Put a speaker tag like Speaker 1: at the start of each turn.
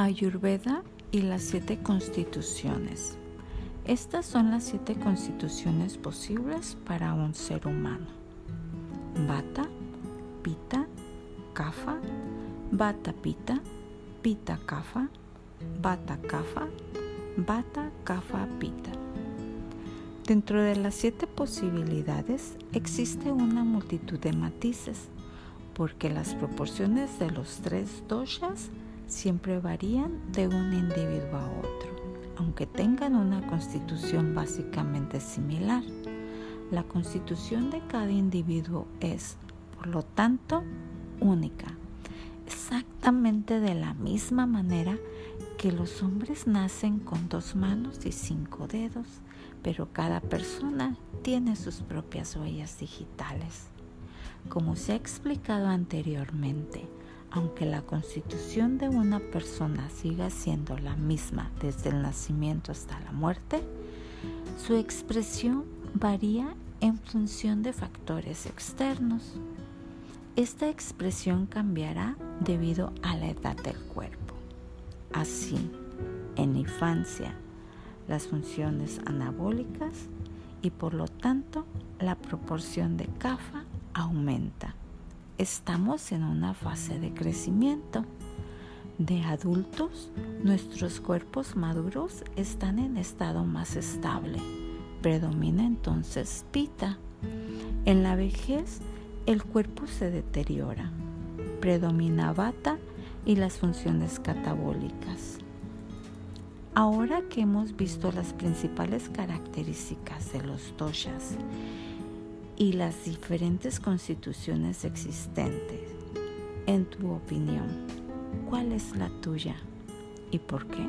Speaker 1: Ayurveda y las siete constituciones. Estas son las siete constituciones posibles para un ser humano. Bata, Pita, Kafa, Bata Pita, Pita Kafa, Bata Kafa, Bata Kafa Pita. Dentro de las siete posibilidades existe una multitud de matices, porque las proporciones de los tres doshas siempre varían de un individuo a otro, aunque tengan una constitución básicamente similar. La constitución de cada individuo es, por lo tanto, única, exactamente de la misma manera que los hombres nacen con dos manos y cinco dedos, pero cada persona tiene sus propias huellas digitales. Como se ha explicado anteriormente, aunque la constitución de una persona siga siendo la misma desde el nacimiento hasta la muerte, su expresión varía en función de factores externos. Esta expresión cambiará debido a la edad del cuerpo. Así, en infancia, las funciones anabólicas y por lo tanto la proporción de CAFA aumenta estamos en una fase de crecimiento. De adultos, nuestros cuerpos maduros están en estado más estable. Predomina entonces pita. En la vejez, el cuerpo se deteriora. Predomina bata y las funciones catabólicas. Ahora que hemos visto las principales características de los doshas y las diferentes constituciones existentes. En tu opinión, ¿cuál es la tuya y por qué?